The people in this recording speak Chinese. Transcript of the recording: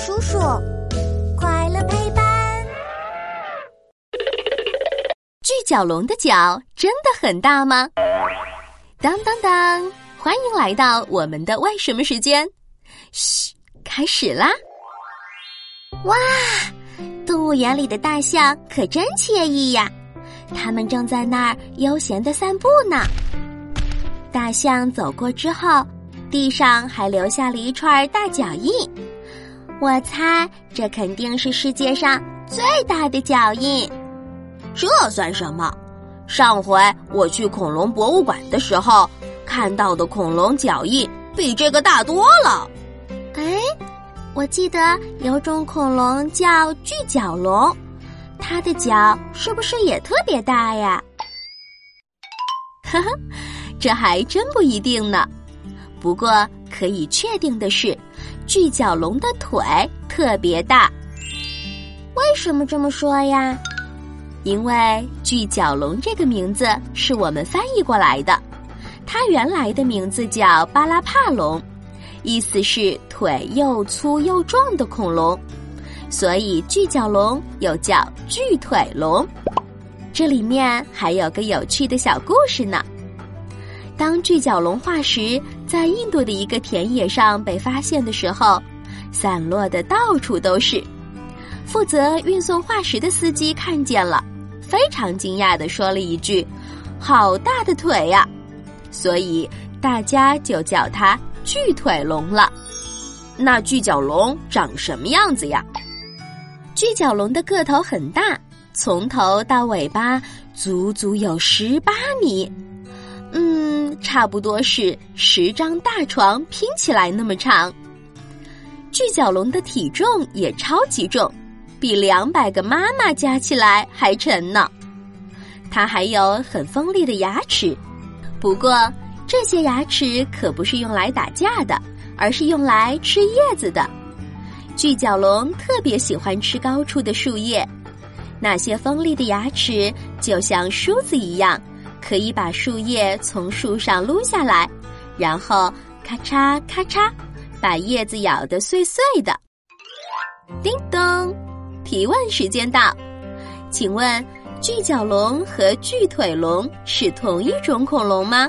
叔叔，快乐陪伴。巨角龙的脚真的很大吗？当当当！欢迎来到我们的为什么时间。嘘，开始啦！哇，动物园里的大象可真惬意呀，它们正在那儿悠闲的散步呢。大象走过之后。地上还留下了一串大脚印，我猜这肯定是世界上最大的脚印。这算什么？上回我去恐龙博物馆的时候，看到的恐龙脚印比这个大多了。哎，我记得有种恐龙叫巨角龙，它的脚是不是也特别大呀？呵呵，这还真不一定呢。不过可以确定的是，巨角龙的腿特别大。为什么这么说呀？因为巨角龙这个名字是我们翻译过来的，它原来的名字叫巴拉帕龙，意思是腿又粗又壮的恐龙，所以巨角龙又叫巨腿龙。这里面还有个有趣的小故事呢。当巨角龙化石在印度的一个田野上被发现的时候，散落的到处都是。负责运送化石的司机看见了，非常惊讶的说了一句：“好大的腿呀！”所以大家就叫它巨腿龙了。那巨角龙长什么样子呀？巨角龙的个头很大，从头到尾巴足足有十八米。差不多是十张大床拼起来那么长。巨角龙的体重也超级重，比两百个妈妈加起来还沉呢。它还有很锋利的牙齿，不过这些牙齿可不是用来打架的，而是用来吃叶子的。巨角龙特别喜欢吃高处的树叶，那些锋利的牙齿就像梳子一样。可以把树叶从树上撸下来，然后咔嚓咔嚓，把叶子咬得碎碎的。叮咚，提问时间到，请问巨角龙和巨腿龙是同一种恐龙吗？